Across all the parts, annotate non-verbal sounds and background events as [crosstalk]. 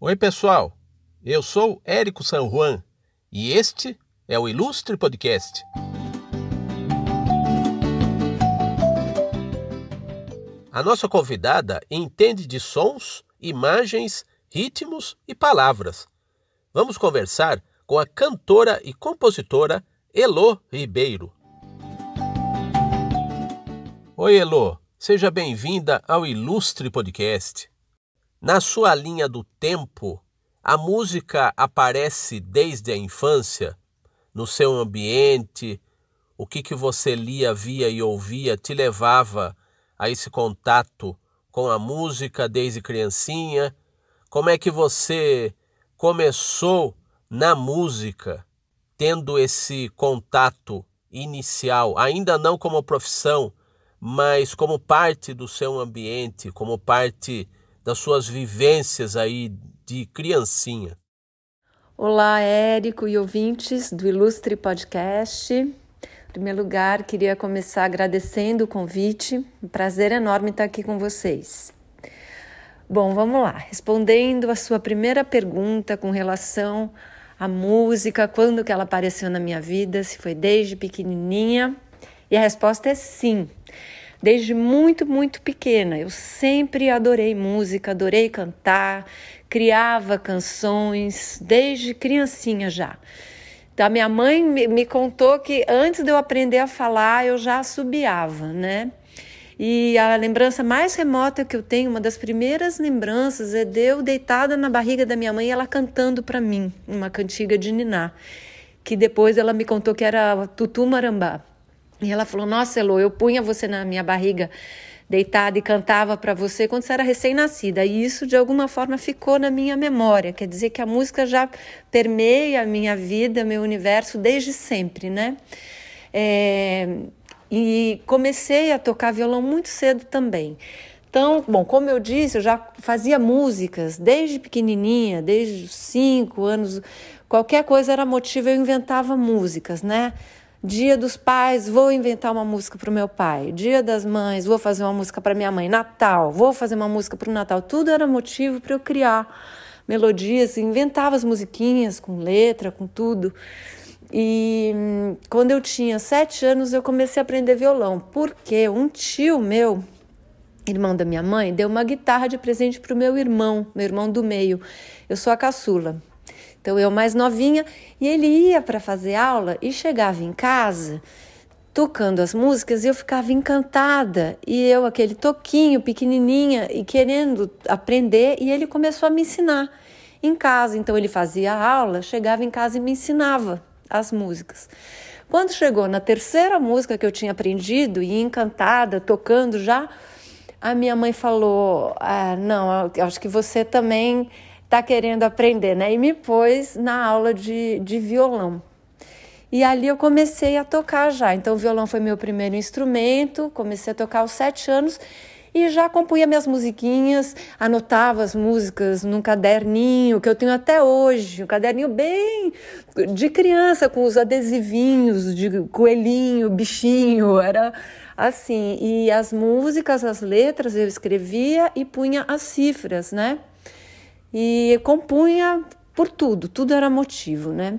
Oi, pessoal. Eu sou Érico San Juan e este é o Ilustre Podcast. A nossa convidada entende de sons, imagens, ritmos e palavras. Vamos conversar com a cantora e compositora Elo Ribeiro. Oi, Elo. Seja bem-vinda ao Ilustre Podcast. Na sua linha do tempo, a música aparece desde a infância, no seu ambiente, o que, que você lia, via e ouvia te levava a esse contato com a música desde criancinha? Como é que você começou na música, tendo esse contato inicial, ainda não como profissão, mas como parte do seu ambiente, como parte das suas vivências aí de criancinha. Olá, Érico e ouvintes do Ilustre Podcast. Em primeiro lugar, queria começar agradecendo o convite. Um prazer enorme estar aqui com vocês. Bom, vamos lá. Respondendo a sua primeira pergunta com relação à música, quando que ela apareceu na minha vida, se foi desde pequenininha, e a resposta é sim. Desde muito, muito pequena, eu sempre adorei música, adorei cantar, criava canções, desde criancinha já. Então, a minha mãe me contou que antes de eu aprender a falar, eu já assobiava, né? E a lembrança mais remota que eu tenho, uma das primeiras lembranças, é de eu deitada na barriga da minha mãe ela cantando para mim, uma cantiga de Niná, que depois ela me contou que era Tutu Marambá. E ela falou: Nossa, Elo, eu punha você na minha barriga deitada e cantava para você quando você era recém-nascida. E isso, de alguma forma, ficou na minha memória. Quer dizer que a música já permeia a minha vida, meu universo, desde sempre, né? É... E comecei a tocar violão muito cedo também. Então, bom, como eu disse, eu já fazia músicas desde pequenininha, desde os cinco anos. Qualquer coisa era motivo, eu inventava músicas, né? Dia dos pais, vou inventar uma música para o meu pai. Dia das mães, vou fazer uma música para minha mãe. Natal, vou fazer uma música para o Natal. Tudo era motivo para eu criar melodias, inventava as musiquinhas com letra, com tudo. E hum, quando eu tinha sete anos, eu comecei a aprender violão, porque um tio meu, irmão da minha mãe, deu uma guitarra de presente para o meu irmão, meu irmão do meio. Eu sou a caçula. Então eu mais novinha e ele ia para fazer aula e chegava em casa tocando as músicas e eu ficava encantada e eu aquele toquinho pequenininha e querendo aprender e ele começou a me ensinar em casa. Então ele fazia aula, chegava em casa e me ensinava as músicas. Quando chegou na terceira música que eu tinha aprendido e encantada, tocando já, a minha mãe falou: ah, Não, acho que você também está querendo aprender, né? E me pôs na aula de, de violão. E ali eu comecei a tocar já. Então, o violão foi meu primeiro instrumento, comecei a tocar aos sete anos e já compunha minhas musiquinhas, anotava as músicas num caderninho que eu tenho até hoje, um caderninho bem de criança, com os adesivinhos de coelhinho, bichinho, era assim. E as músicas, as letras eu escrevia e punha as cifras, né? E compunha por tudo, tudo era motivo, né?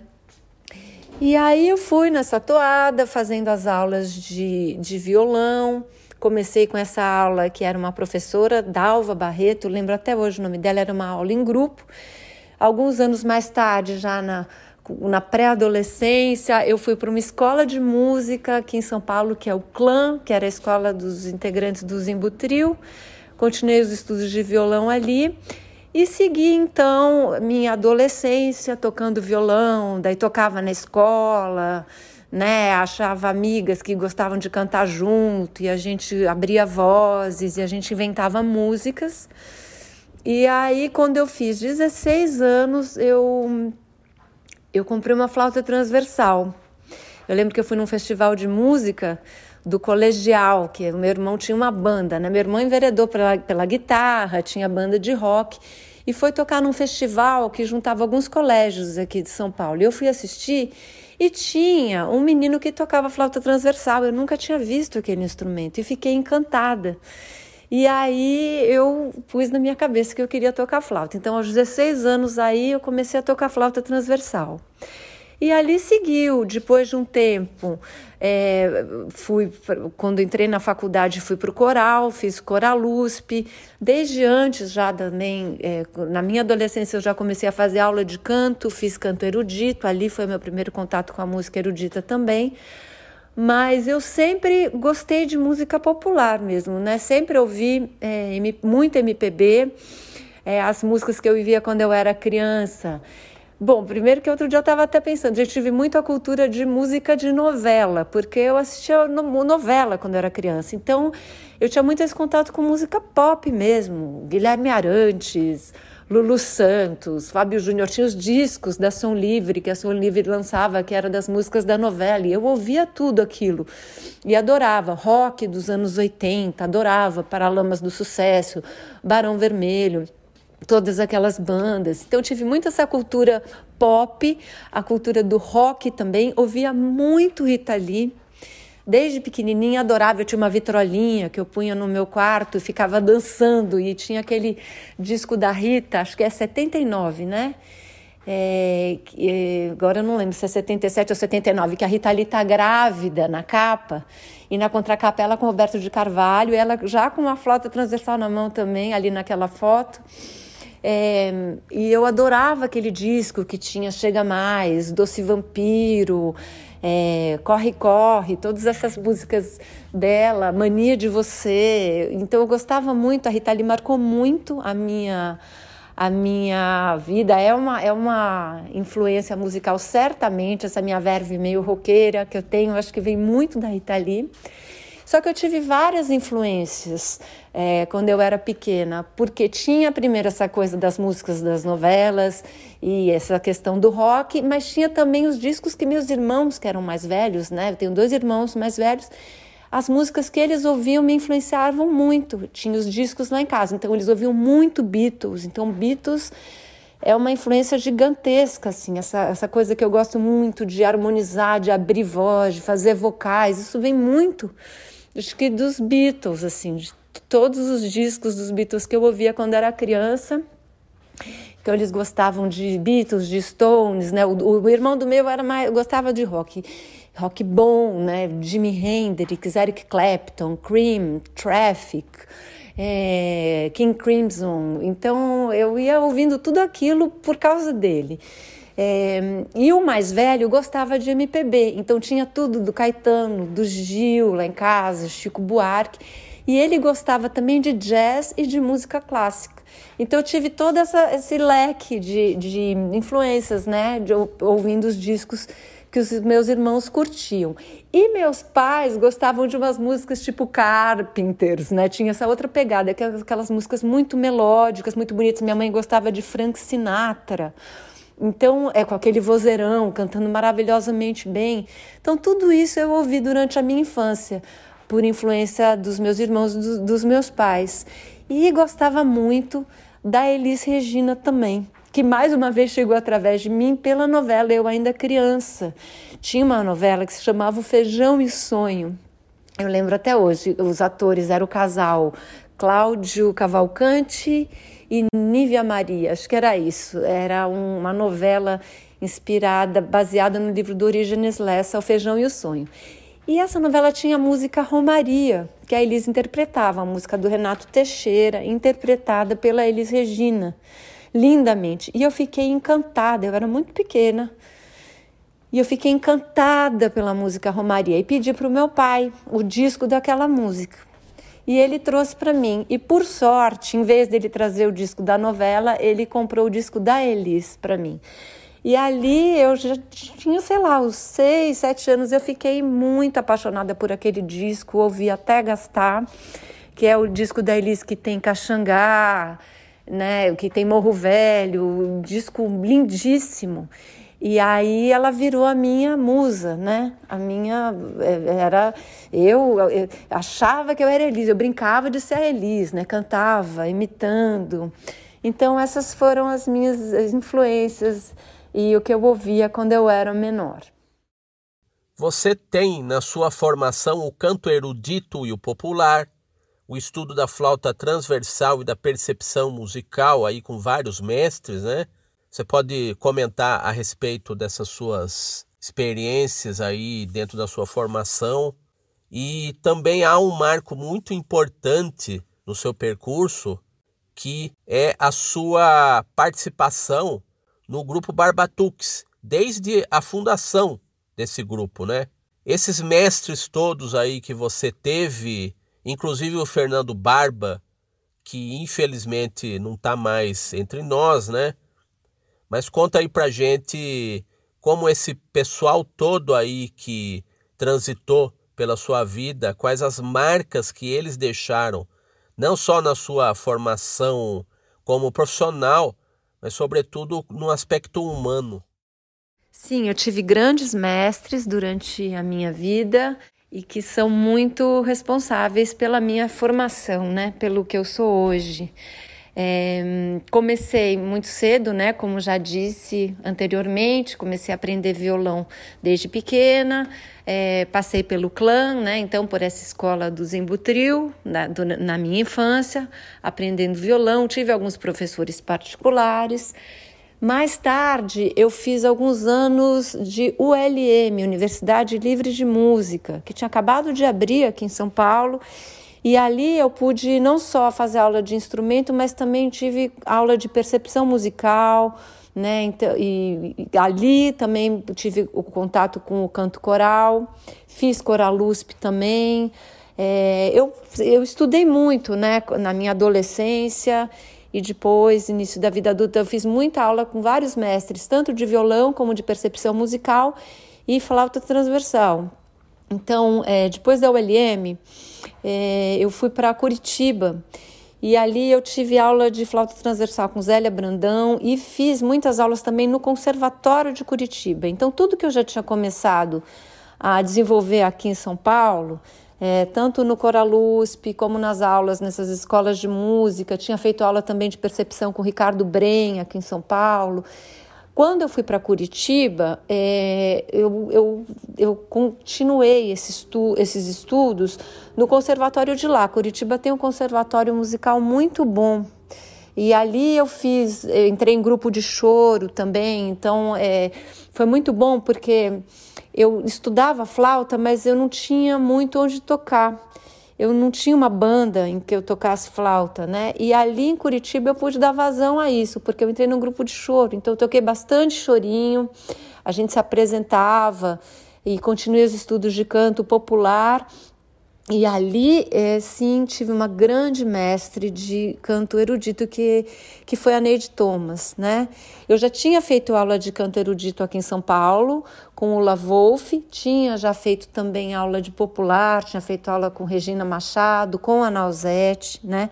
E aí eu fui nessa toada, fazendo as aulas de, de violão. Comecei com essa aula que era uma professora, Dalva Barreto, lembro até hoje o nome dela, era uma aula em grupo. Alguns anos mais tarde, já na, na pré-adolescência, eu fui para uma escola de música aqui em São Paulo, que é o Clã, que era a escola dos integrantes do Zimbutril. Continuei os estudos de violão ali. E segui então minha adolescência tocando violão, daí tocava na escola, né? Achava amigas que gostavam de cantar junto e a gente abria vozes e a gente inventava músicas. E aí quando eu fiz 16 anos, eu eu comprei uma flauta transversal. Eu lembro que eu fui num festival de música do colegial, que o meu irmão tinha uma banda, né? Meu irmão enveredou pela, pela guitarra, tinha banda de rock e foi tocar num festival que juntava alguns colégios aqui de São Paulo. E eu fui assistir e tinha um menino que tocava flauta transversal. Eu nunca tinha visto aquele instrumento e fiquei encantada. E aí eu pus na minha cabeça que eu queria tocar flauta. Então, aos 16 anos aí, eu comecei a tocar flauta transversal. E ali seguiu, depois de um tempo, é, fui quando entrei na faculdade fui para o coral, fiz coral USP. Desde antes já também, é, na minha adolescência eu já comecei a fazer aula de canto, fiz canto erudito. Ali foi meu primeiro contato com a música erudita também. Mas eu sempre gostei de música popular mesmo, né? Sempre ouvi é, muito MPB, é, as músicas que eu vivia quando eu era criança. Bom, primeiro que outro dia eu estava até pensando, eu tive muito a cultura de música de novela, porque eu assistia novela quando era criança. Então, eu tinha muito esse contato com música pop mesmo. Guilherme Arantes, Lulu Santos, Fábio Júnior. Tinha os discos da Som Livre, que a Som Livre lançava, que era das músicas da novela. E eu ouvia tudo aquilo. E adorava. Rock dos anos 80, adorava Paralamas do Sucesso, Barão Vermelho todas aquelas bandas. Então tive muito essa cultura pop, a cultura do rock também. Ouvia muito Rita Lee. Desde pequenininha adorava, eu tinha uma vitrolinha que eu punha no meu quarto e ficava dançando e tinha aquele disco da Rita, acho que é 79, né? É, é, agora eu não lembro se é 77 ou 79, que a Rita Lee tá grávida na capa e na contracapa ela com Roberto de Carvalho, ela já com uma flauta transversal na mão também, ali naquela foto. É, e eu adorava aquele disco que tinha Chega Mais, Doce Vampiro, é, Corre Corre, todas essas músicas dela, Mania de Você. Então eu gostava muito, a Rita Lee marcou muito a minha a minha vida é uma, é uma influência musical, certamente, essa minha verve meio roqueira que eu tenho, acho que vem muito da Rita Lee. Só que eu tive várias influências é, quando eu era pequena, porque tinha primeiro essa coisa das músicas das novelas e essa questão do rock, mas tinha também os discos que meus irmãos, que eram mais velhos, né? Eu tenho dois irmãos mais velhos, as músicas que eles ouviam me influenciavam muito. Tinha os discos lá em casa, então eles ouviam muito Beatles. Então, Beatles é uma influência gigantesca, assim, essa, essa coisa que eu gosto muito de harmonizar, de abrir voz, de fazer vocais. Isso vem muito acho que dos Beatles, assim, de todos os discos dos Beatles que eu ouvia quando era criança. Então eles gostavam de Beatles, de Stones, né? O, o irmão do meu era mais gostava de rock, rock bom, né? Jimi Hendrix, Eric Clapton, Cream, Traffic, é, King Crimson. Então eu ia ouvindo tudo aquilo por causa dele. É, e o mais velho gostava de MPB, então tinha tudo do Caetano, do Gil lá em casa, Chico Buarque. E ele gostava também de jazz e de música clássica. Então eu tive todo essa, esse leque de, de influências, né? De, ouvindo os discos que os meus irmãos curtiam. E meus pais gostavam de umas músicas tipo Carpenters, né? Tinha essa outra pegada, aquelas, aquelas músicas muito melódicas, muito bonitas. Minha mãe gostava de Frank Sinatra. Então, é com aquele vozeirão, cantando maravilhosamente bem. Então, tudo isso eu ouvi durante a minha infância, por influência dos meus irmãos, do, dos meus pais. E gostava muito da Elis Regina também, que mais uma vez chegou através de mim pela novela Eu Ainda Criança. Tinha uma novela que se chamava Feijão e Sonho. Eu lembro até hoje, os atores eram o casal Cláudio Cavalcante e Nívia Maria, acho que era isso. Era uma novela inspirada, baseada no livro do Orígenes Lessa, O Feijão e o Sonho. E essa novela tinha a música Romaria, que a Elis interpretava, a música do Renato Teixeira, interpretada pela Elis Regina, lindamente. E eu fiquei encantada, eu era muito pequena. E eu fiquei encantada pela música Romaria e pedi para o meu pai o disco daquela música. E ele trouxe para mim. E por sorte, em vez dele trazer o disco da novela, ele comprou o disco da Elis para mim. E ali eu já tinha, sei lá, os seis, sete anos, eu fiquei muito apaixonada por aquele disco, ouvi até gastar, que é o disco da Elis que tem Caxangá, né, que tem Morro Velho, um disco lindíssimo. E aí ela virou a minha musa, né? A minha é, era eu, eu, achava que eu era Elis, eu brincava de ser Elis, né? Cantava, imitando. Então essas foram as minhas influências e o que eu ouvia quando eu era menor. Você tem na sua formação o canto erudito e o popular, o estudo da flauta transversal e da percepção musical aí com vários mestres, né? Você pode comentar a respeito dessas suas experiências aí dentro da sua formação e também há um marco muito importante no seu percurso que é a sua participação no grupo Barbatux, desde a fundação desse grupo, né? Esses mestres todos aí que você teve, inclusive o Fernando Barba, que infelizmente não está mais entre nós, né? Mas conta aí pra gente como esse pessoal todo aí que transitou pela sua vida, quais as marcas que eles deixaram, não só na sua formação como profissional, mas sobretudo no aspecto humano. Sim, eu tive grandes mestres durante a minha vida e que são muito responsáveis pela minha formação, né? Pelo que eu sou hoje. É, comecei muito cedo, né? Como já disse anteriormente, comecei a aprender violão desde pequena. É, passei pelo clã, né? Então por essa escola do Zembutril na, do, na minha infância, aprendendo violão. Tive alguns professores particulares. Mais tarde, eu fiz alguns anos de ULM, Universidade Livre de Música, que tinha acabado de abrir aqui em São Paulo e ali eu pude não só fazer aula de instrumento, mas também tive aula de percepção musical, né? Então, e, e ali também tive o contato com o canto coral, fiz coral USP também. É, eu, eu estudei muito, né? Na minha adolescência e depois, início da vida adulta, eu fiz muita aula com vários mestres, tanto de violão como de percepção musical e flauta transversal. Então, é, depois da ULM, é, eu fui para Curitiba e ali eu tive aula de flauta transversal com Zélia Brandão e fiz muitas aulas também no Conservatório de Curitiba. Então, tudo que eu já tinha começado a desenvolver aqui em São Paulo, é, tanto no Coralusp como nas aulas nessas escolas de música, tinha feito aula também de percepção com Ricardo Bren aqui em São Paulo. Quando eu fui para Curitiba, é, eu, eu, eu continuei esse estu, esses estudos no conservatório de lá. Curitiba tem um conservatório musical muito bom. E ali eu fiz, eu entrei em grupo de choro também, então é, foi muito bom porque eu estudava flauta, mas eu não tinha muito onde tocar eu não tinha uma banda em que eu tocasse flauta, né? E ali em Curitiba eu pude dar vazão a isso, porque eu entrei num grupo de choro, então eu toquei bastante chorinho, a gente se apresentava e continuei os estudos de canto popular e ali, é, sim, tive uma grande mestre de canto erudito que, que foi a Neide Thomas, né? Eu já tinha feito aula de canto erudito aqui em São Paulo com o La Wolf, tinha já feito também aula de popular, tinha feito aula com Regina Machado, com a Nausete, né?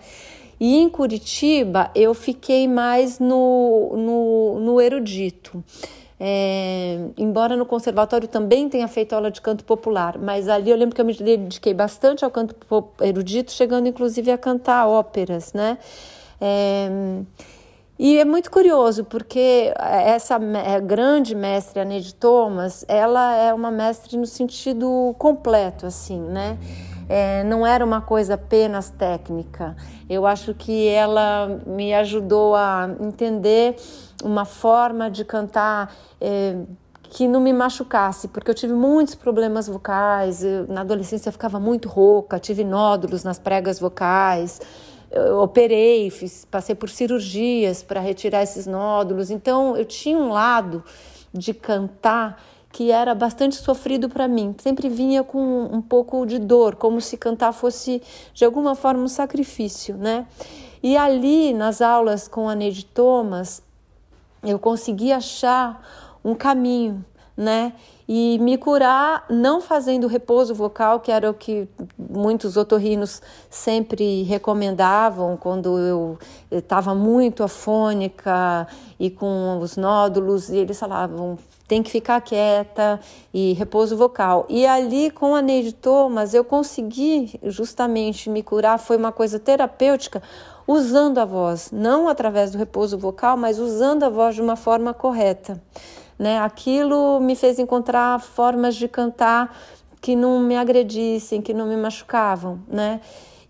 E em Curitiba eu fiquei mais no, no, no erudito. É, embora no conservatório também tenha feito aula de canto popular, mas ali eu lembro que eu me dediquei bastante ao canto erudito, chegando inclusive a cantar óperas, né? É, e é muito curioso, porque essa é, grande mestre, a Neide Thomas, ela é uma mestre no sentido completo, assim, né? É, não era uma coisa apenas técnica. Eu acho que ela me ajudou a entender uma forma de cantar é, que não me machucasse, porque eu tive muitos problemas vocais. Eu, na adolescência eu ficava muito rouca, tive nódulos nas pregas vocais. Eu operei, fiz, passei por cirurgias para retirar esses nódulos. Então eu tinha um lado de cantar que era bastante sofrido para mim. Sempre vinha com um pouco de dor, como se cantar fosse de alguma forma um sacrifício, né? E ali nas aulas com a Neide Thomas, eu consegui achar um caminho, né? E me curar não fazendo repouso vocal, que era o que muitos otorrinos sempre recomendavam quando eu estava muito afônica e com os nódulos, e eles falavam: tem que ficar quieta e repouso vocal. E ali com a Neide Thomas eu consegui justamente me curar, foi uma coisa terapêutica usando a voz, não através do repouso vocal, mas usando a voz de uma forma correta. Né? Aquilo me fez encontrar formas de cantar que não me agredissem, que não me machucavam, né?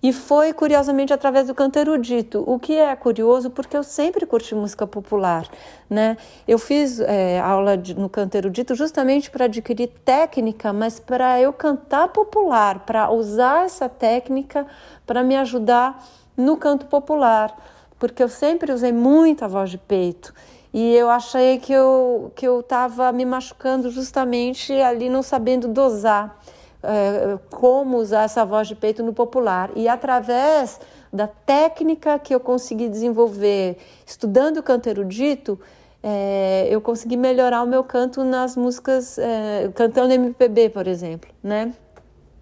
E foi, curiosamente, através do canto erudito, o que é curioso porque eu sempre curti música popular. Né? Eu fiz é, aula de, no canto erudito justamente para adquirir técnica, mas para eu cantar popular, para usar essa técnica para me ajudar no canto popular, porque eu sempre usei muita voz de peito. E eu achei que eu que eu estava me machucando justamente ali não sabendo dosar é, como usar essa voz de peito no popular. E através da técnica que eu consegui desenvolver estudando canto erudito, é, eu consegui melhorar o meu canto nas músicas, é, cantando MPB, por exemplo, né?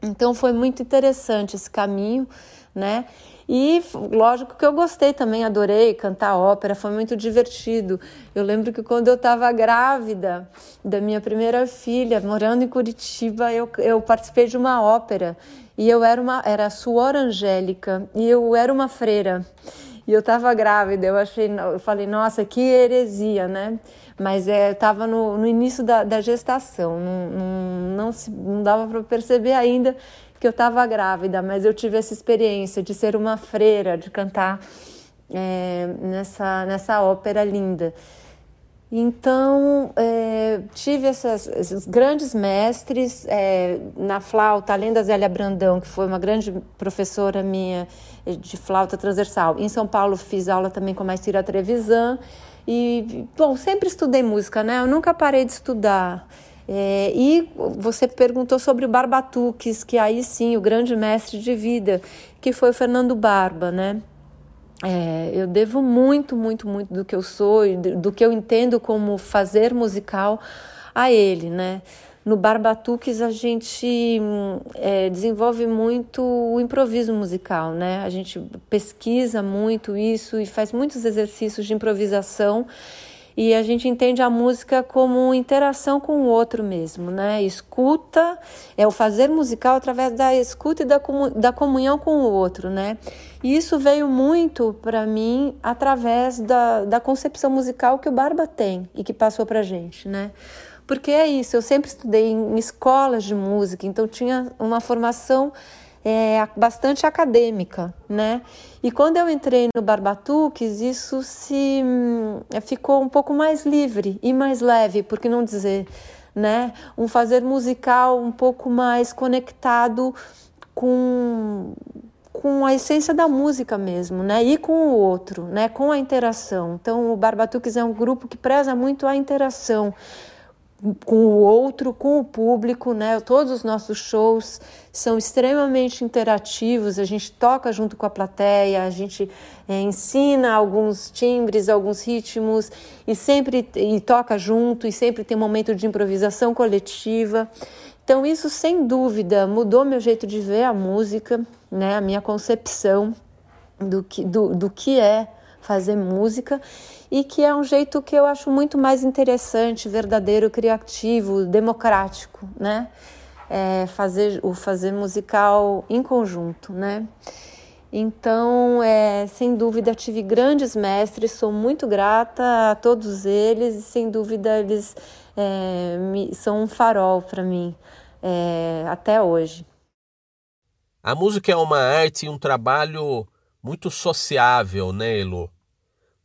Então foi muito interessante esse caminho, né? E lógico que eu gostei também, adorei cantar ópera, foi muito divertido. Eu lembro que quando eu estava grávida da minha primeira filha, morando em Curitiba, eu, eu participei de uma ópera e eu era uma era Suor Angélica e eu era uma freira. E eu estava grávida, eu achei, eu falei, nossa, que heresia, né? Mas é, eu estava no, no início da, da gestação, não, não, não, se, não dava para perceber ainda eu estava grávida, mas eu tive essa experiência de ser uma freira, de cantar é, nessa, nessa ópera linda. Então, é, tive essas, esses grandes mestres é, na flauta, além da Zélia Brandão, que foi uma grande professora minha de flauta transversal. Em São Paulo fiz aula também com a Maestria Trevisan. E, bom, sempre estudei música, né? Eu nunca parei de estudar. É, e você perguntou sobre o Barbatuques, que aí sim, o grande mestre de vida, que foi o Fernando Barba, né? É, eu devo muito, muito, muito do que eu sou e do que eu entendo como fazer musical a ele, né? No Barbatuques a gente é, desenvolve muito o improviso musical, né? A gente pesquisa muito isso e faz muitos exercícios de improvisação e a gente entende a música como interação com o outro mesmo, né? Escuta é o fazer musical através da escuta e da, da comunhão com o outro, né? E isso veio muito para mim através da, da concepção musical que o Barba tem e que passou para gente, né? Porque é isso, eu sempre estudei em escolas de música, então tinha uma formação é, bastante acadêmica, né? E quando eu entrei no Barbatuques, isso se hum, ficou um pouco mais livre e mais leve, por que não dizer, né? Um fazer musical um pouco mais conectado com com a essência da música mesmo, né? E com o outro, né? Com a interação. Então, o Barbatuques é um grupo que preza muito a interação com o outro, com o público, né? Todos os nossos shows são extremamente interativos. A gente toca junto com a plateia, a gente é, ensina alguns timbres, alguns ritmos e sempre e toca junto e sempre tem um momento de improvisação coletiva. Então isso sem dúvida mudou meu jeito de ver a música, né? A minha concepção do que do, do que é fazer música e que é um jeito que eu acho muito mais interessante, verdadeiro, criativo, democrático, né? É fazer o fazer musical em conjunto, né? Então, é, sem dúvida, tive grandes mestres, sou muito grata a todos eles e, sem dúvida, eles é, me, são um farol para mim é, até hoje. A música é uma arte e um trabalho muito sociável, né, Elo?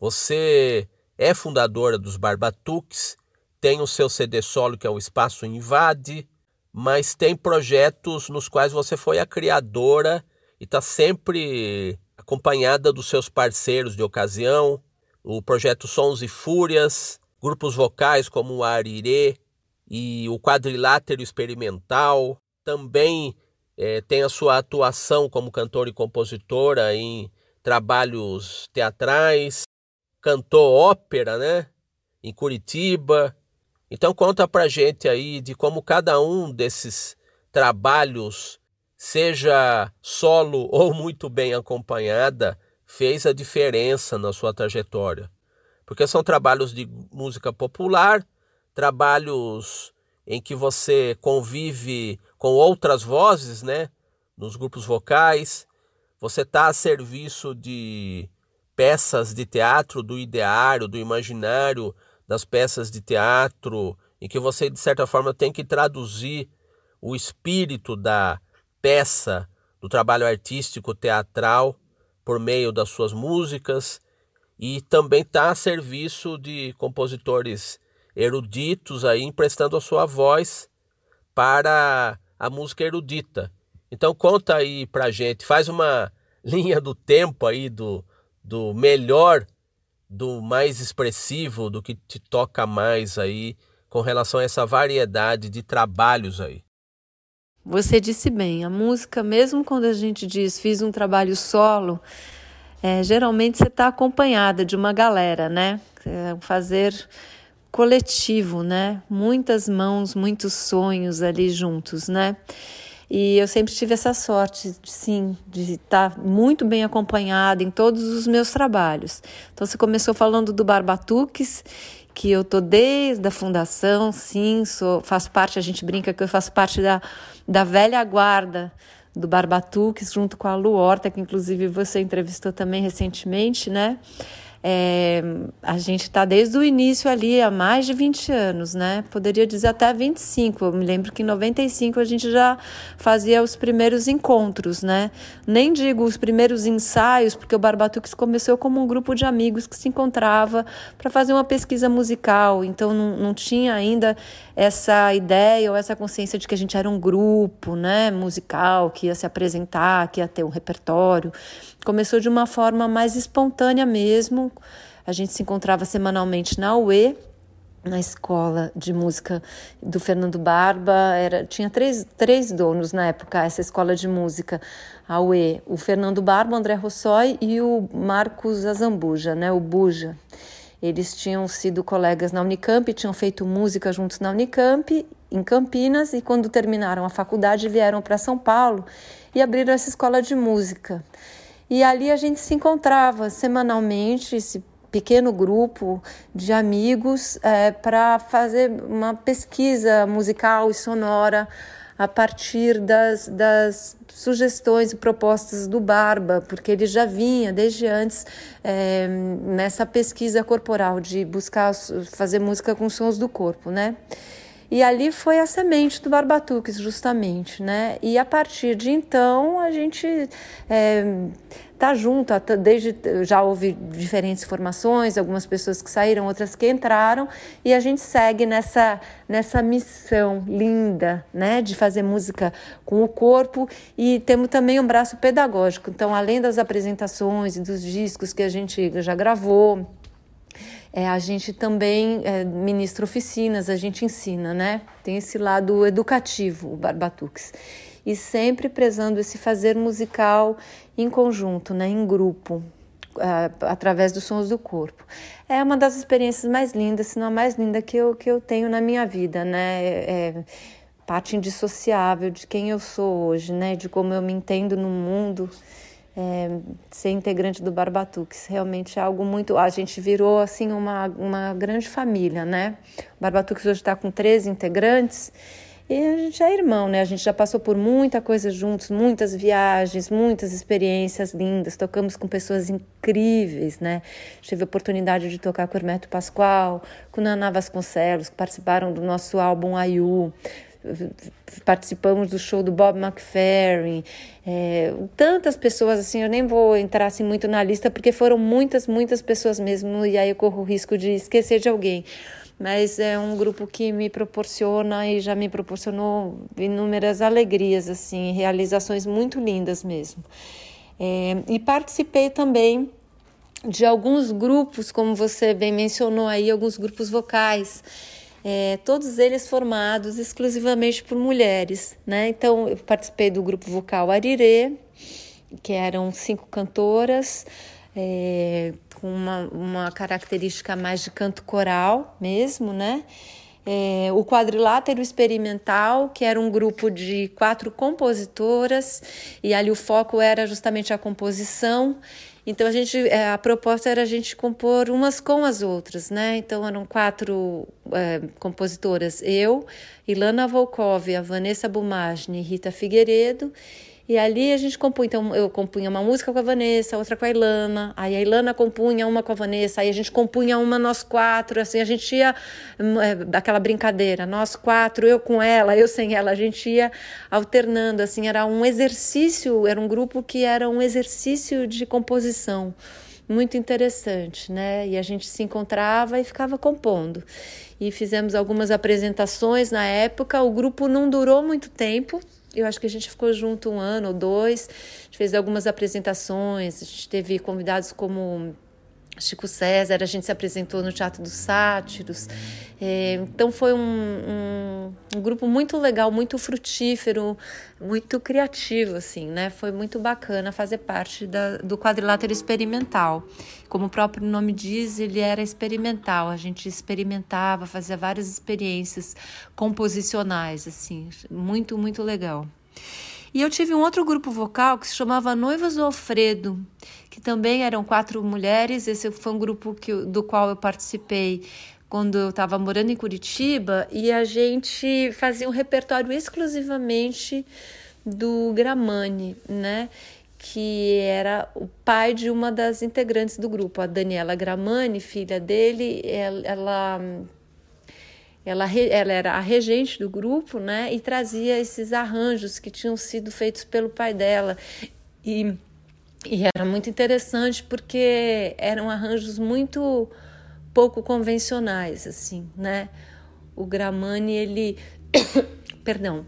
Você é fundadora dos Barbatuques, tem o seu CD solo que é o Espaço Invade, mas tem projetos nos quais você foi a criadora e está sempre acompanhada dos seus parceiros de ocasião, o projeto Sons e Fúrias, grupos vocais como o Arirê e o Quadrilátero Experimental, também é, tem a sua atuação como cantora e compositora em trabalhos teatrais, cantou ópera, né? Em Curitiba. Então conta pra gente aí de como cada um desses trabalhos, seja solo [laughs] ou muito bem acompanhada, fez a diferença na sua trajetória. Porque são trabalhos de música popular, trabalhos em que você convive com outras vozes, né? Nos grupos vocais, você está a serviço de peças de teatro do ideário, do imaginário das peças de teatro, em que você, de certa forma, tem que traduzir o espírito da peça do trabalho artístico teatral por meio das suas músicas e também está a serviço de compositores eruditos aí emprestando a sua voz para a música erudita. Então conta aí pra gente, faz uma [laughs] linha do tempo aí do, do melhor, do mais expressivo, do que te toca mais aí com relação a essa variedade de trabalhos aí. Você disse bem, a música, mesmo quando a gente diz fiz um trabalho solo, é, geralmente você está acompanhada de uma galera, né? É fazer coletivo, né? Muitas mãos, muitos sonhos ali juntos, né? E eu sempre tive essa sorte, sim, de estar muito bem acompanhada em todos os meus trabalhos. Então, você começou falando do Barbatuques que eu tô desde a fundação, sim, sou, faço parte, a gente brinca que eu faço parte da, da velha guarda do Barbatuques, junto com a Lu Horta, que inclusive você entrevistou também recentemente, né? É, a gente está desde o início ali há mais de 20 anos, né? Poderia dizer até 25. Eu me lembro que em 95 a gente já fazia os primeiros encontros, né? Nem digo os primeiros ensaios, porque o Barbatux começou como um grupo de amigos que se encontrava para fazer uma pesquisa musical. Então não, não tinha ainda essa ideia ou essa consciência de que a gente era um grupo, né? Musical, que ia se apresentar, que ia ter um repertório. Começou de uma forma mais espontânea mesmo. A gente se encontrava semanalmente na UE, na escola de música do Fernando Barba. Era, tinha três, três donos na época, essa escola de música, a UE. O Fernando Barba, o André Rossoi e o Marcos Azambuja, né, o Buja. Eles tinham sido colegas na Unicamp, tinham feito música juntos na Unicamp, em Campinas, e quando terminaram a faculdade vieram para São Paulo e abriram essa escola de música. E ali a gente se encontrava semanalmente, esse pequeno grupo de amigos, é, para fazer uma pesquisa musical e sonora a partir das, das sugestões e propostas do Barba, porque ele já vinha desde antes é, nessa pesquisa corporal de buscar fazer música com sons do corpo, né? E ali foi a semente do Barbatuques, justamente, né? E a partir de então a gente é, tá junto, desde já houve diferentes formações, algumas pessoas que saíram, outras que entraram, e a gente segue nessa nessa missão linda, né, de fazer música com o corpo e temos também um braço pedagógico. Então, além das apresentações e dos discos que a gente já gravou, é, a gente também é, ministra oficinas, a gente ensina, né? Tem esse lado educativo, o Barbatux. E sempre prezando esse fazer musical em conjunto, né? em grupo, é, através dos sons do corpo. É uma das experiências mais lindas, se não a mais linda que eu, que eu tenho na minha vida, né? É, parte indissociável de quem eu sou hoje, né? De como eu me entendo no mundo é, ser integrante do Barbatux. Realmente é algo muito. A gente virou assim uma, uma grande família, né? O Barbatux hoje está com 13 integrantes. E a gente é irmão, né? A gente já passou por muita coisa juntos, muitas viagens, muitas experiências lindas. Tocamos com pessoas incríveis, né? Tive a oportunidade de tocar com o Hermeto Pascoal, com Naná Vasconcelos, que participaram do nosso álbum Ayu participamos do show do Bob McFerrin, é, tantas pessoas assim, eu nem vou entrar assim muito na lista porque foram muitas, muitas pessoas mesmo e aí eu corro o risco de esquecer de alguém. Mas é um grupo que me proporciona e já me proporcionou inúmeras alegrias, assim, realizações muito lindas mesmo. É, e participei também de alguns grupos, como você bem mencionou aí, alguns grupos vocais é, todos eles formados exclusivamente por mulheres. Né? Então, eu participei do grupo vocal Arirê, que eram cinco cantoras, é, com uma, uma característica mais de canto coral mesmo, né? É, o quadrilátero experimental, que era um grupo de quatro compositoras, e ali o foco era justamente a composição então a gente, é, a proposta era a gente compor umas com as outras, né? Então eram quatro é, compositoras, eu, Ilana Volkov, a Vanessa Bumagni e Rita Figueiredo, E ali a gente compunha, então eu compunha uma música com a Vanessa, outra com a Ilana, aí a Ilana compunha uma com a Vanessa, aí a gente compunha uma nós quatro, assim, a gente ia, hum, é, daquela brincadeira, nós quatro, eu com ela, eu sem ela, a gente ia alternando, assim, era um exercício, era um grupo que era um exercício de composição, muito interessante, né? E a gente se encontrava e ficava compondo. E fizemos algumas apresentações na época. O grupo não durou muito tempo, eu acho que a gente ficou junto um ano ou dois, a gente fez algumas apresentações, a gente teve convidados como Chico César, a gente se apresentou no Teatro dos Sátiros. É, então foi um, um, um, grupo muito legal, muito frutífero, muito criativo, assim, né? Foi muito bacana fazer parte da, do quadrilátero experimental. Como o próprio nome diz, ele era experimental. A gente experimentava, fazia várias experiências composicionais, assim, muito, muito legal. E eu tive um outro grupo vocal que se chamava Noivas do Alfredo, que também eram quatro mulheres. Esse foi um grupo que, do qual eu participei quando eu estava morando em Curitiba e a gente fazia um repertório exclusivamente do Gramani, né? Que era o pai de uma das integrantes do grupo, a Daniela Gramani, filha dele. ela, ela ela, ela era a regente do grupo, né? E trazia esses arranjos que tinham sido feitos pelo pai dela. E, e era muito interessante porque eram arranjos muito pouco convencionais, assim, né? O Gramani, ele... [coughs] Perdão.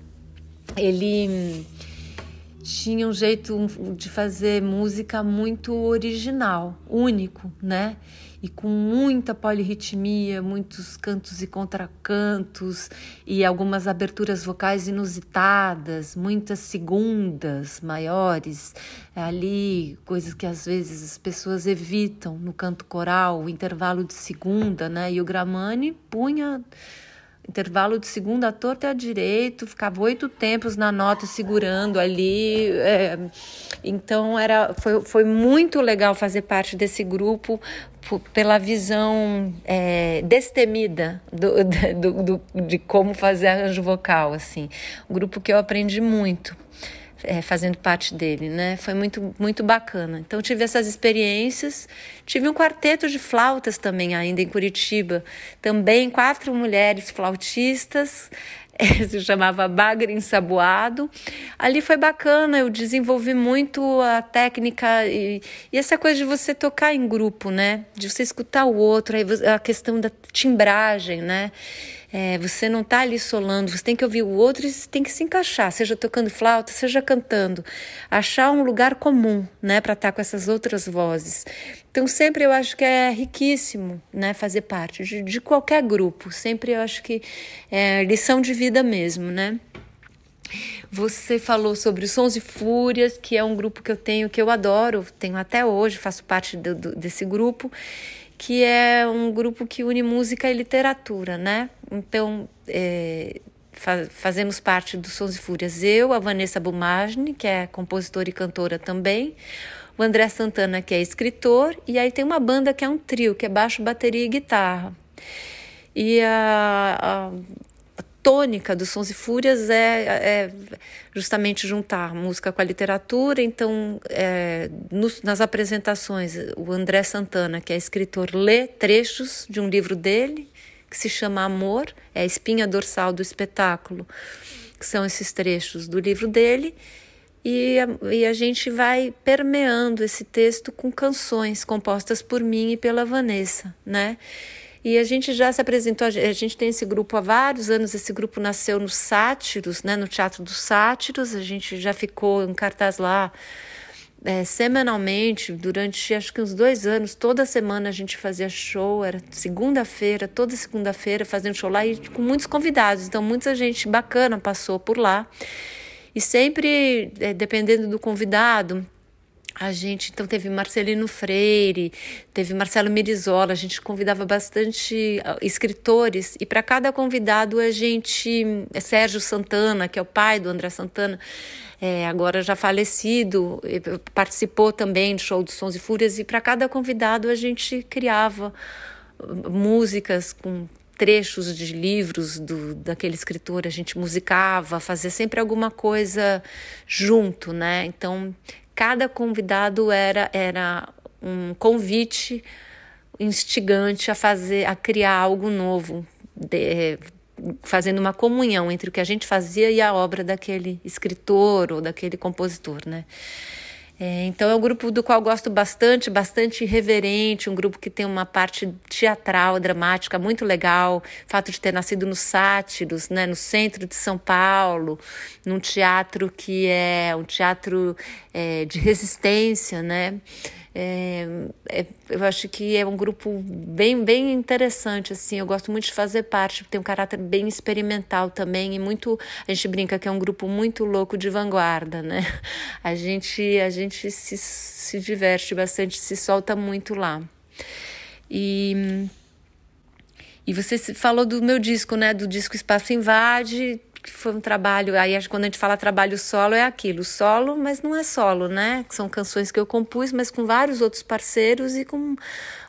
Ele tinha um jeito de fazer música muito original, único, né? e com muita polirritmia, muitos cantos e contracantos e algumas aberturas vocais inusitadas, muitas segundas maiores, ali coisas que às vezes as pessoas evitam no canto coral, o intervalo de segunda, né? E o Gramani punha intervalo de segunda à torta e à direito, ficava oito tempos na nota segurando ali. É, então era, foi, foi muito legal fazer parte desse grupo pela visão é, destemida do, [laughs] do, do, de como fazer arranjo vocal. assim. Um grupo que eu aprendi muito é, fazendo parte dele, né? Foi muito, muito bacana. Então tive essas experiências. Tive um quarteto de flautas também ainda em Curitiba. Também quatro mulheres flautistas. [laughs] É, se chamava Bagre Ensaboado. Ali foi bacana, eu desenvolvi muito a técnica e, e, essa coisa de você tocar em grupo, né? De você escutar o outro, a questão da timbragem, né? É, você não está ali solando, você tem que ouvir o outro e você tem que se encaixar, seja tocando flauta, seja cantando. Achar um lugar comum, né, para estar tá com essas outras vozes. Então, sempre eu acho que é riquíssimo, né, fazer parte de, de qualquer grupo. Sempre eu acho que é lição de vida mesmo, né. Você falou sobre os Sons e Fúrias, que é um grupo que eu tenho, que eu adoro, tenho até hoje, faço parte do, do, desse grupo que é um grupo que une música e literatura, né? Então, é, fa fazemos parte do Sons e Fúrias. Eu, a Vanessa Bumagni, que é compositora e cantora também, o André Santana, que é escritor, e aí tem uma banda que é um trio, que é baixo, bateria e guitarra. E a, a tônica dos Sons e Fúrias é, é justamente juntar música com a literatura. Então, é, nos, nas apresentações, o André Santana, que é escritor, lê trechos de um livro dele, que se chama Amor, é a espinha dorsal do espetáculo, que são esses trechos do livro dele. E a, e a gente vai permeando esse texto com canções compostas por mim e pela Vanessa, né? E a gente já se apresentou, a gente tem esse grupo há vários anos, esse grupo nasceu no Sátiros, né, no Teatro dos Sátiros, a gente já ficou em cartaz lá é, semanalmente, durante acho que uns dois anos, toda semana a gente fazia show, era segunda-feira, toda segunda-feira fazendo show lá e com muitos convidados, então muita gente bacana passou por lá. E sempre, é, dependendo do convidado, a gente então teve Marcelino Freire, teve Marcelo Mirizola, a gente convidava bastante ah, escritores e para cada convidado a gente é Sérgio Santana, que é o pai do André Santana, é, agora já falecido, participou também do show dos Sons e Fúrias e para cada convidado a gente criava músicas com trechos de livros do, daquele escritor, a gente musicava, fazia sempre alguma coisa junto, né? Então, cada convidado era, era um convite instigante a fazer, a criar algo novo, de, fazendo uma comunhão entre o que a gente fazia e a obra daquele escritor ou daquele compositor, né? É, então é um grupo do qual gosto bastante, bastante reverente, um grupo que tem uma parte teatral, dramática muito legal. Fato de ter nascido no Sátiros, né, no centro de São Paulo, num teatro que é um teatro é, de resistência, né? É, é, eu acho que é um grupo bem, bem interessante, assim, eu gosto muito de fazer parte, tem um caráter bem experimental também e muito, a gente brinca que é um grupo muito louco de vanguarda, né? A gente, a gente se, se diverte bastante, se solta muito lá. E, e você falou do meu disco, né, do disco Espaço Invade, que foi um trabalho. Aí quando a gente fala trabalho solo, é aquilo, solo, mas não é solo, né? São canções que eu compus, mas com vários outros parceiros e com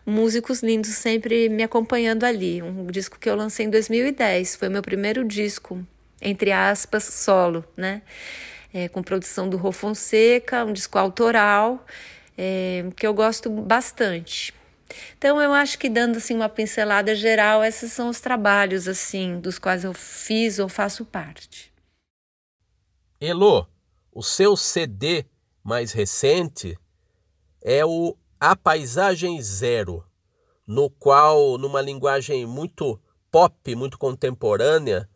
músicos lindos sempre me acompanhando ali. Um disco que eu lancei em 2010, foi meu primeiro disco, entre aspas, solo, né? É, com produção do Rô Fonseca, um disco autoral, é, que eu gosto bastante. Então eu acho que dando assim uma pincelada geral, esses são os trabalhos assim dos quais eu fiz ou faço parte. Elo, o seu CD mais recente é o A Paisagem Zero, no qual, numa linguagem muito pop, muito contemporânea,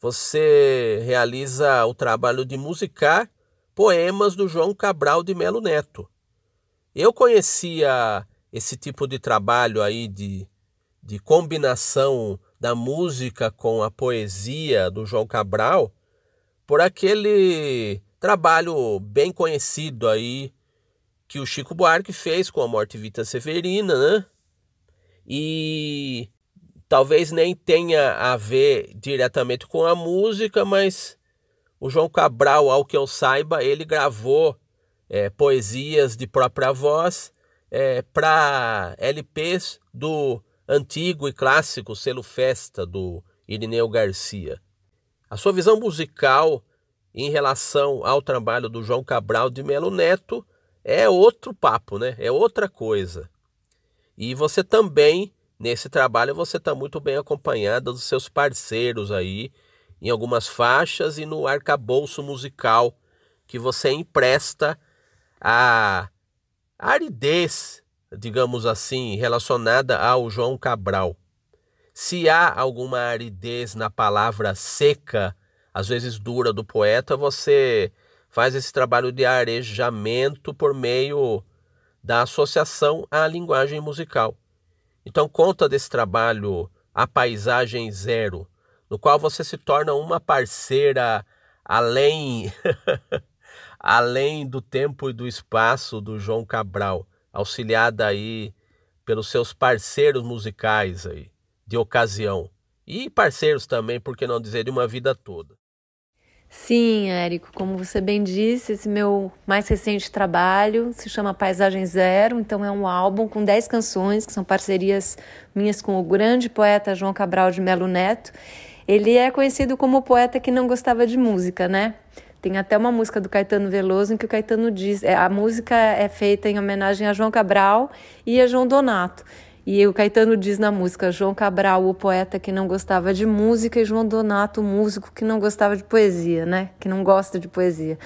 você realiza o trabalho de musicar poemas do João Cabral de Melo Neto. Eu conhecia esse tipo de trabalho aí de, de combinação da música com a poesia do João Cabral por aquele trabalho bem conhecido aí que o Chico Buarque fez com a Morte Vita Severina, né? E talvez nem tenha a ver diretamente com a música, mas o João Cabral, ao que eu saiba, ele gravou é, poesias de própria voz é, para LPs do antigo e clássico selo Festa do Irineu Garcia. A sua visão musical em relação ao trabalho do João Cabral de Melo Neto é outro papo, né? É outra coisa. E você também, nesse trabalho, você está muito bem acompanhada dos seus parceiros aí, em algumas faixas e no arcabouço musical que você empresta a aridez, digamos assim, relacionada ao João Cabral. Se há alguma aridez na palavra seca, às vezes dura do poeta, você faz esse trabalho de arejamento por meio da associação à linguagem musical. Então conta desse trabalho A Paisagem Zero, no qual você se torna uma parceira além [laughs] além do tempo e do espaço do João Cabral, auxiliada aí pelos seus parceiros musicais aí, de ocasião. E parceiros também, por que não dizer, de uma vida toda. Sim, Érico, como você bem disse, esse meu mais recente trabalho se chama Paisagem Zero, então é um álbum com 10 canções, que são parcerias minhas com o grande poeta João Cabral de Melo Neto. Ele é conhecido como o poeta que não gostava de música, né? Tem até uma música do Caetano Veloso em que o Caetano diz, é, a música é feita em homenagem a João Cabral e a João Donato. E o Caetano diz na música João Cabral, o poeta que não gostava de música, e João Donato, o músico que não gostava de poesia, né? Que não gosta de poesia.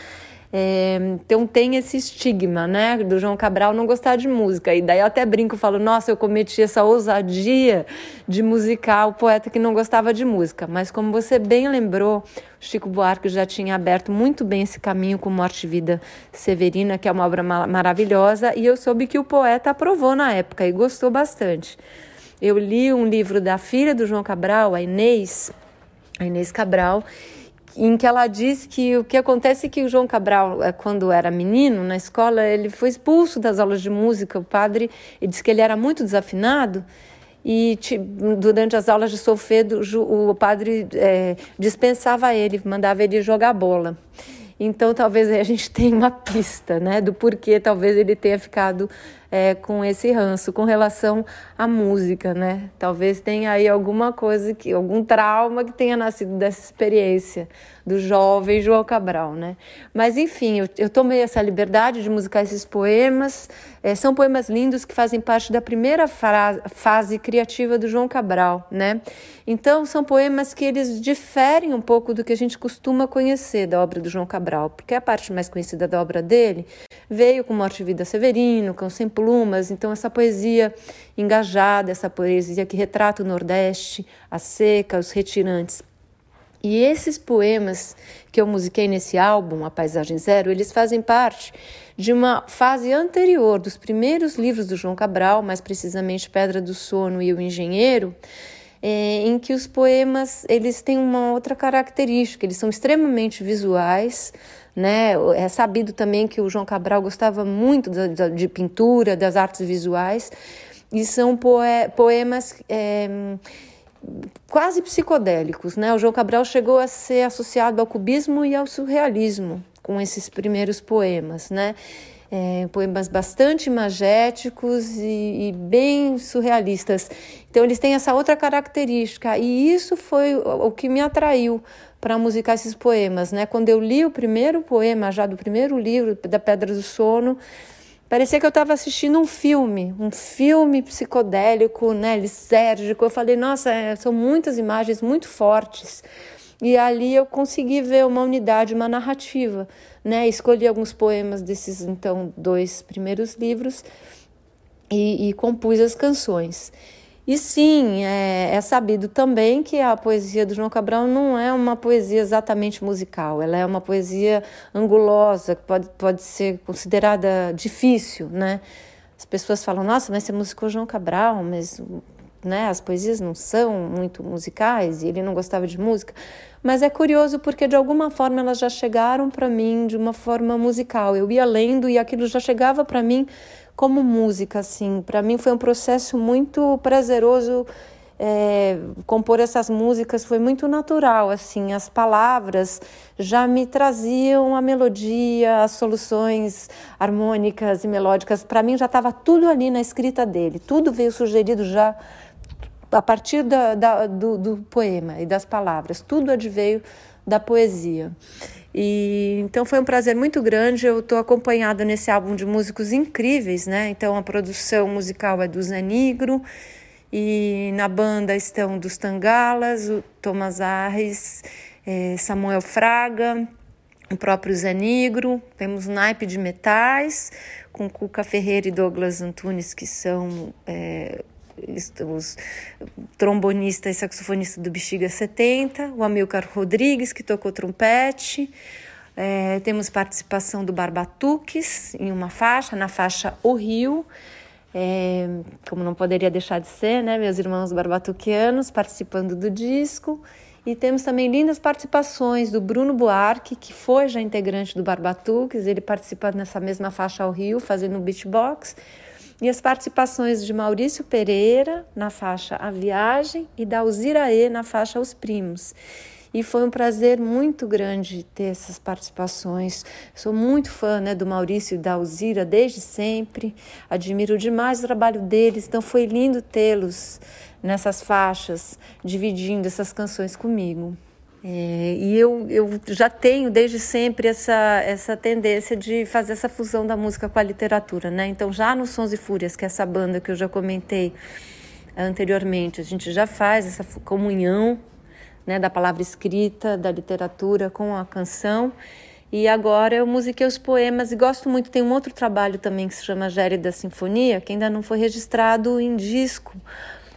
É, então tem esse estigma, né, do João Cabral não gostar de música. E daí eu até brinco, falo, nossa, eu cometi essa ousadia de musicar o poeta que não gostava de música. Mas como você bem lembrou, Chico Buarque já tinha aberto muito bem esse caminho com Morte e Vida Severina, que é uma obra maravilhosa, e eu soube que o poeta aprovou na época e gostou bastante. Eu li um livro da filha do João Cabral, a Inês, a Inês Cabral, em que ela diz que o que acontece é que o João Cabral, eh, quando era menino na escola, ele foi expulso das aulas de música. O padre disse que ele era muito desafinado e durante as aulas de solfedo o padre é, dispensava ele, mandava ele jogar bola. Então talvez a gente [laughs] tenha uma pista, né, do porquê talvez ele tenha ficado é, com esse ranço com relação à música, né? Talvez tenha aí alguma coisa, que, algum trauma que tenha nascido dessa experiência do jovem João Cabral, né? Mas enfim, eu, eu tomei essa liberdade de musicar esses poemas. É, são poemas lindos que fazem parte da primeira fase criativa do João Cabral, né? Então são poemas que eles diferem um pouco do que a gente costuma conhecer da obra do João Cabral, porque a parte mais conhecida da obra dele veio com Morte e Vida Severino, com Sem Plumas. Então essa poesia engajada, essa poesia que retrata o Nordeste, a seca, os retirantes e esses poemas que eu musiquei nesse álbum, A Paisagem Zero, eles fazem parte de uma fase anterior dos primeiros livros do João Cabral, mais precisamente Pedra do Sono e O Engenheiro, é, em que os poemas eles têm uma outra característica, eles são extremamente visuais, né? É sabido também que o João Cabral gostava muito de, de pintura, das artes visuais, e são poe poemas é, quase psicodélicos. Né? O João Cabral chegou a ser associado ao cubismo e ao surrealismo com esses primeiros poemas. Né? É, poemas bastante imagéticos e, e, bem surrealistas. Então, eles têm essa outra característica, e isso foi o que me atraiu para musicar esses poemas. Né? Quando eu li o primeiro poema, já do primeiro livro, da Pedra do Sono, Parecia que eu estava assistindo um filme, um filme psicodélico, né, lisérgico. Eu falei, nossa, é, são muitas imagens muito fortes. E ali eu consegui ver uma unidade, uma narrativa, né? Escolhi alguns poemas desses então dois primeiros livros e, e compus as canções. E sim, é, é, sabido também que a poesia do João Cabral não é uma poesia exatamente musical, ela é uma poesia angulosa, que pode, pode ser considerada difícil, né? As pessoas falam, nossa, mas você musicou João Cabral, mas né, as poesias não são muito musicais e ele não gostava de música. Mas é curioso porque de alguma forma elas já chegaram para mim de uma forma musical. Eu ia lendo e aquilo já chegava para mim como música, assim. Para mim foi um processo muito prazeroso é, compor essas músicas foi muito natural, assim, as palavras já me traziam a melodia, as soluções harmônicas e melódicas. Para mim já estava tudo ali na escrita dele, tudo veio sugerido já a partir da, da, do, do poema e das palavras, tudo adveio da poesia. E então foi um prazer muito grande. Eu estou acompanhada nesse álbum de músicos incríveis, né? Então a produção musical é do Zé Negro e na banda estão dos Tangalas, o Thomas Arres, é, Samuel Fraga, o próprio Zé Negro. Temos naipe de metais com Cuca Ferreira e Douglas Antunes que são é, os trombonistas e saxofonistas do Bexiga 70, o Amilcar Rodrigues, que tocou trompete. É, temos participação do Barbatuques em uma faixa, na faixa O Rio, é, como não poderia deixar de ser, né? Meus irmãos barbatuquianos participando do disco. E temos também lindas participações do Bruno Buarque, que foi já integrante do Barbatuques, ele participando nessa mesma faixa ao Rio, fazendo um beatbox e as participações de Maurício Pereira na faixa A Viagem e da Alziraê na faixa Os Primos. E foi um prazer muito grande ter essas participações. Sou muito fã né, do Maurício e da Alzira desde sempre. Admiro demais o trabalho deles, então foi lindo tê-los nessas faixas, dividindo essas canções comigo. É, e eu, eu já tenho desde sempre essa, essa tendência de fazer essa fusão da música com a literatura, né? Então, já no Sons e Fúrias, que é essa banda que eu já comentei anteriormente, a gente já faz essa comunhão né, da palavra escrita, da literatura com a canção. E agora eu musiquei os poemas e gosto muito. Tem um outro trabalho também que se chama Gérida Sinfonia, que ainda não foi registrado em disco,